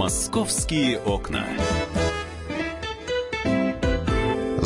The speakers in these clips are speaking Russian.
Московские окна.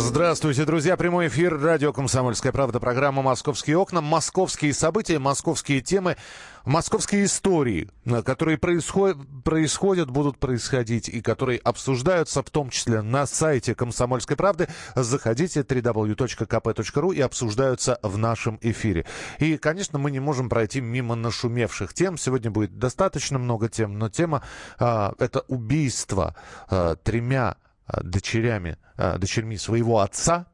Здравствуйте, друзья. Прямой эфир радио «Комсомольская правда». Программа «Московские окна». Московские события, московские темы, московские истории, которые происходят, происходят, будут происходить и которые обсуждаются, в том числе на сайте «Комсомольской правды». Заходите www.kp.ru и обсуждаются в нашем эфире. И, конечно, мы не можем пройти мимо нашумевших тем. Сегодня будет достаточно много тем, но тема а, это убийство а, тремя дочерями, а, дочерьми своего отца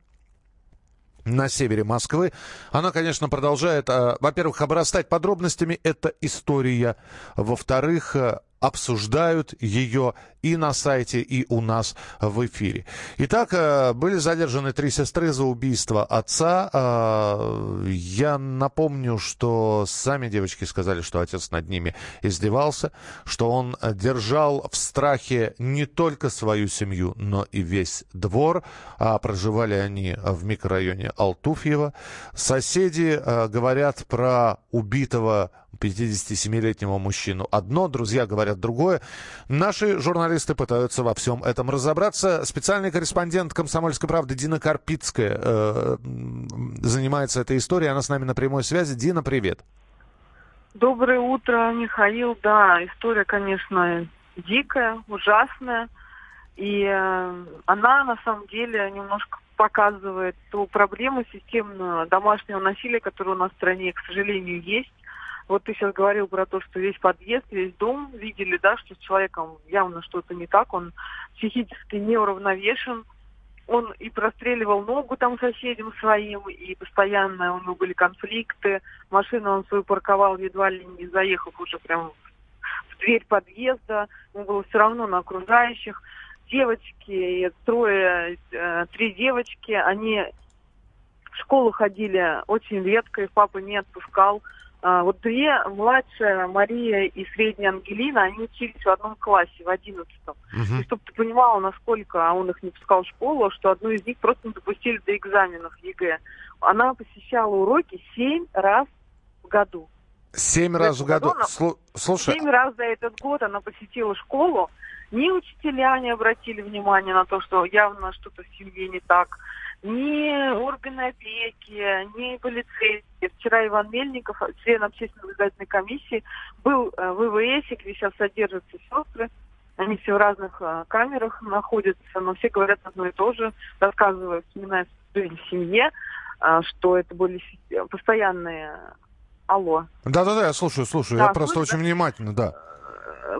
на севере Москвы. Она, конечно, продолжает, а, во-первых, обрастать подробностями. Это история. Во-вторых, обсуждают ее и на сайте, и у нас в эфире. Итак, э, были задержаны три сестры за убийство отца. Э, я напомню, что сами девочки сказали, что отец над ними издевался, что он держал в страхе не только свою семью, но и весь двор. А проживали они в микрорайоне Алтуфьево. Соседи э, говорят про убитого 57-летнего мужчину одно, друзья говорят другое. Наши журналисты пытаются во всем этом разобраться. Специальный корреспондент «Комсомольской правды» Дина Карпицкая э, занимается этой историей. Она с нами на прямой связи. Дина, привет. Доброе утро, Михаил. Да, история, конечно, дикая, ужасная. И э, она, на самом деле, немножко показывает ту проблему системного домашнего насилия, которая у нас в стране, к сожалению, есть. Вот ты сейчас говорил про то, что весь подъезд, весь дом видели, да, что с человеком явно что-то не так, он психически неуравновешен, он и простреливал ногу там соседям своим, и постоянно у него были конфликты. Машину он свою парковал, едва ли не заехав уже прям в дверь подъезда. Ему было все равно на окружающих. Девочки, трое, э, три девочки, они в школу ходили очень редко, их папа не отпускал. А, вот две, младшая Мария и средняя Ангелина, они учились в одном классе, в одиннадцатом. Uh-huh. И чтобы ты понимала, насколько а он их не пускал в школу, что одну из них просто не допустили до экзаменов ЕГЭ. Она посещала уроки семь раз в году. Семь раз в году? она... Слушай. Семь раз за этот год она посетила школу. Ни учителя не обратили внимания на то, что явно что-то в семье не так ни органы опеки, ни полицейские. Вчера Иван Мельников, член общественной наблюдательной комиссии, был э, в ИВС, где сейчас содержатся сестры. Они все в разных э, камерах находятся, но все говорят одно и то же, рассказывая, вспоминая жизнь в семье, э, что это были постоянные... Алло. Да-да-да, я слушаю, слушаю. Да, я просто слушаю, очень внимательно, да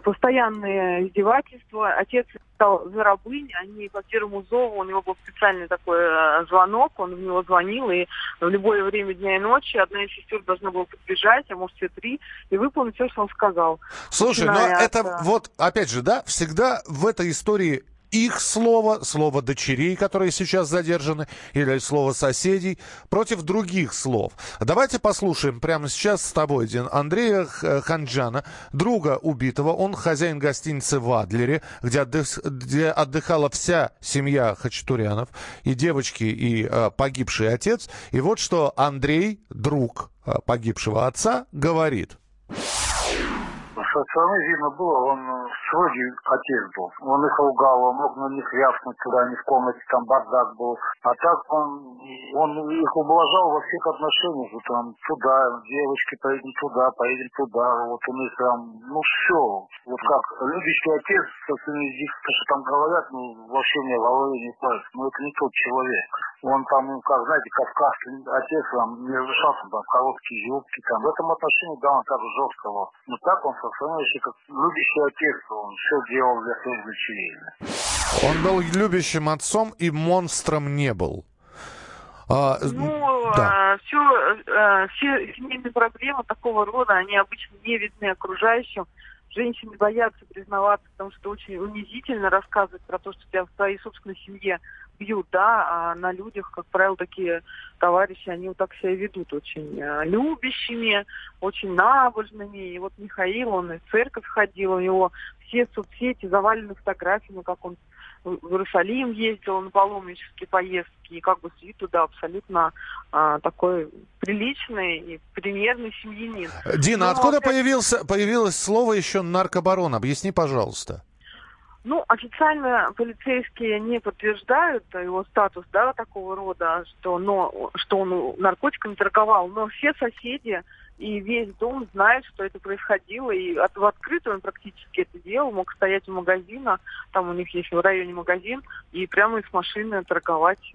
постоянные издевательства. Отец стал за рабынь, они по первому зову, у него был специальный такой э, звонок, он в него звонил, и в любое время дня и ночи одна из сестер должна была подбежать, а может все три, и выполнить все, что он сказал. Слушай, но это от... вот, опять же, да, всегда в этой истории их слово, слово дочерей, которые сейчас задержаны, или слово соседей, против других слов. Давайте послушаем прямо сейчас с тобой, Дин, Андрея Ханджана, друга убитого. Он хозяин гостиницы в Адлере, где, отдых, где отдыхала вся семья Хачатурянов, и девочки, и э, погибший отец. И вот что Андрей, друг э, погибшего отца, говорит со стороны видно было, он строгий отец был. Он их ругал, он мог на них рявкнуть туда, не в комнате, там бардак был. А так он, он их ублажал во всех отношениях. Вот там туда, девочки, поедем туда, поедем туда. Вот он их там, ну все. Вот как любящий отец со своими детьми, что там говорят, ну вообще мне в голове не пальцев. Но это не тот человек. Он там, ну, как знаете, кавказский отец там не разрешал там короткие юбки. Там. В этом отношении, да, он так жесткого. Но так он со становишься как любящий отец, он все делал для своих дочерей. Он был любящим отцом и монстром не был. А, ну, да. А, все, а, все семейные проблемы такого рода, они обычно не видны окружающим. Женщины боятся признаваться, потому что очень унизительно рассказывать про то, что тебя в твоей собственной семье бьют, да, а на людях, как правило, такие товарищи, они вот так себя ведут очень э, любящими, очень набожными. И вот Михаил, он и в церковь ходил, у него все соцсети завалены фотографиями, как он в Иерусалим ездил на паломнические поездки, и как бы с виду, да, абсолютно а, такой приличный и примерный семьянин. Дина, Но, откуда опять... появился, появилось слово еще наркобарон? Объясни, пожалуйста. Ну, официально полицейские не подтверждают его статус, да, такого рода, что, но, что он наркотиками торговал, но все соседи и весь дом знает, что это происходило, и от, в открытую он практически это делал, мог стоять у магазина, там у них есть в районе магазин, и прямо из машины торговать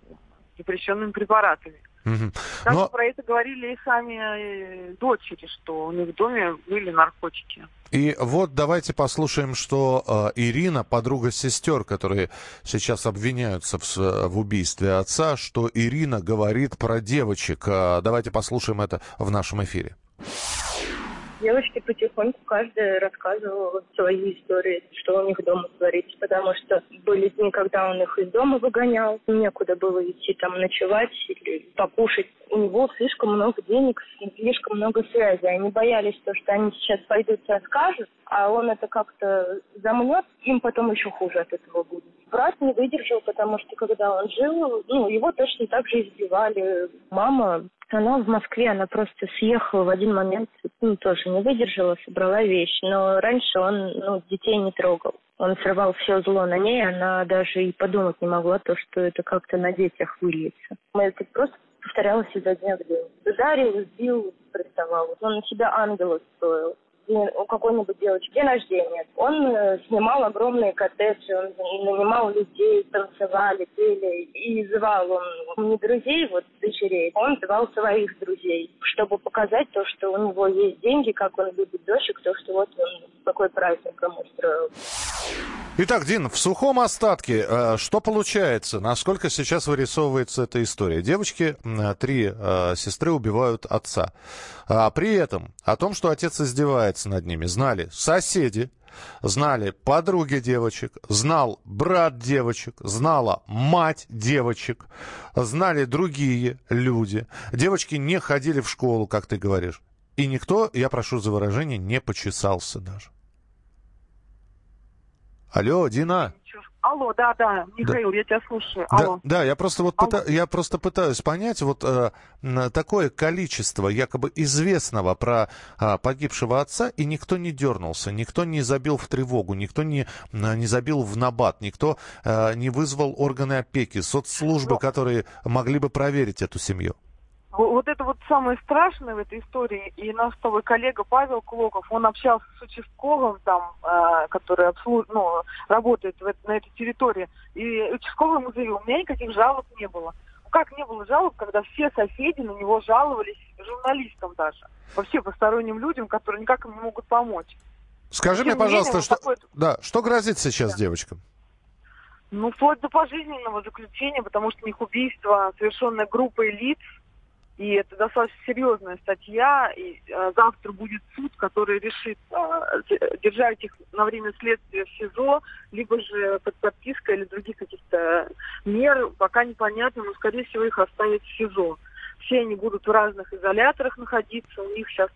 запрещенными препаратами. Угу. Даже Но... про это говорили и сами э, дочери, что у них в доме были наркотики. И вот давайте послушаем, что э, Ирина, подруга сестер, которые сейчас обвиняются в, в убийстве отца, что Ирина говорит про девочек. Э, давайте послушаем это в нашем эфире. Девочки потихоньку каждая рассказывала свои истории, что у них дома творится, потому что были дни, когда он их из дома выгонял, некуда было идти там ночевать или покушать. У него слишком много денег, слишком много связей. Они боялись, то, что они сейчас пойдут и скажут, а он это как-то замнет, им потом еще хуже от этого будет. Брат не выдержал, потому что когда он жил, ну, его точно так же избивали. Мама она в Москве, она просто съехала в один момент, ну, тоже не выдержала, собрала вещи. Но раньше он, ну, детей не трогал. Он срывал все зло на ней, она даже и подумать не могла, то, что это как-то на детях выльется. Это просто повторялось изо дня в день. Ударил, сбил, приставал. Он на себя ангела строил у какой-нибудь девочки день рождения. Он э, снимал огромные коттеджи, он нанимал людей, танцевали, пели. И звал он не друзей, вот дочерей, он звал своих друзей, чтобы показать то, что у него есть деньги, как он любит дочек, то, что вот он такой праздник ему устроил. Итак, Дин, в сухом остатке, э, что получается? Насколько сейчас вырисовывается эта история? Девочки, три э, сестры убивают отца. А при этом о том, что отец издевается над ними, знали соседи, знали подруги девочек, знал брат девочек, знала мать девочек, знали другие люди. Девочки не ходили в школу, как ты говоришь. И никто, я прошу за выражение, не почесался даже. Алло, Дина. Алло, да, да, Михаил, да. я тебя слушаю. Алло. Да, да я просто вот пыта... я просто пытаюсь понять вот э, такое количество якобы известного про э, погибшего отца, и никто не дернулся, никто не забил в тревогу, никто не, не забил в набат, никто э, не вызвал органы опеки, соцслужбы, Но... Ну, которые могли бы проверить эту семью. Вот это вот самое страшное в этой истории. И наш с тобой коллега Павел Клоков, он общался с участковым там, э, который обслуж... ну, работает в, на этой территории. И участковый ему заявил, у меня никаких жалоб не было. Как не было жалоб, когда все соседи на него жаловались журналистам даже. Вообще посторонним людям, которые никак им не могут помочь. Скажи Тем мне, пожалуйста, что, такой... да, что грозит сейчас да. девочкам? Ну, вплоть до пожизненного заключения, потому что у них убийство, совершенное группой лиц, и это достаточно серьезная статья, и э, завтра будет суд, который решит, э, держать их на время следствия в СИЗО, либо же под подпиской или других каких-то мер, пока непонятно, но, скорее всего, их оставят в СИЗО. Все они будут в разных изоляторах находиться, у них сейчас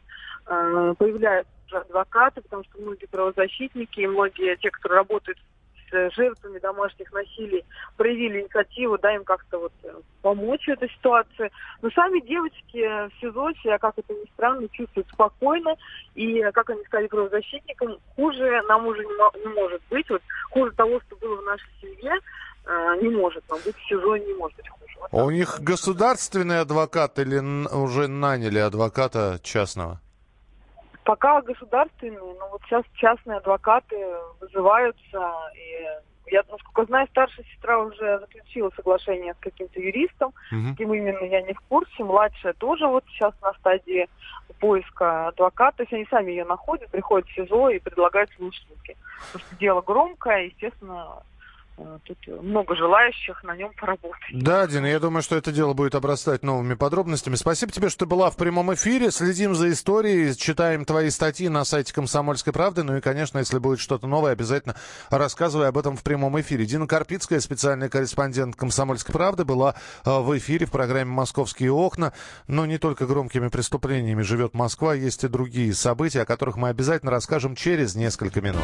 э, появляются адвокаты, потому что многие правозащитники и многие те, кто работает с жертвами домашних насилий проявили инициативу, да, им как-то вот э, помочь в этой ситуации. Но сами девочки в СИЗО себя, как это ни странно, чувствуют спокойно. И, как они сказали правозащитникам, хуже нам уже не, не может быть. Вот хуже того, что было в нашей семье, э, не может нам быть в СИЗО, не может быть хуже. Вот а у них государственный адвокат или уже наняли адвоката частного? Пока государственные, но вот сейчас частные адвокаты вызываются. И я, насколько знаю, старшая сестра уже заключила соглашение с каким-то юристом. Угу. Кем именно, я не в курсе. Младшая тоже вот сейчас на стадии поиска адвоката. То есть они сами ее находят, приходят в СИЗО и предлагают слушателки. Потому что дело громкое, естественно, тут много желающих на нем поработать. Да, Дина, я думаю, что это дело будет обрастать новыми подробностями. Спасибо тебе, что ты была в прямом эфире. Следим за историей, читаем твои статьи на сайте «Комсомольской правды». Ну и, конечно, если будет что-то новое, обязательно рассказывай об этом в прямом эфире. Дина Карпицкая, специальный корреспондент «Комсомольской правды», была э, в эфире в программе «Московские окна». Но не только громкими преступлениями живет Москва, есть и другие события, о которых мы обязательно расскажем через несколько минут.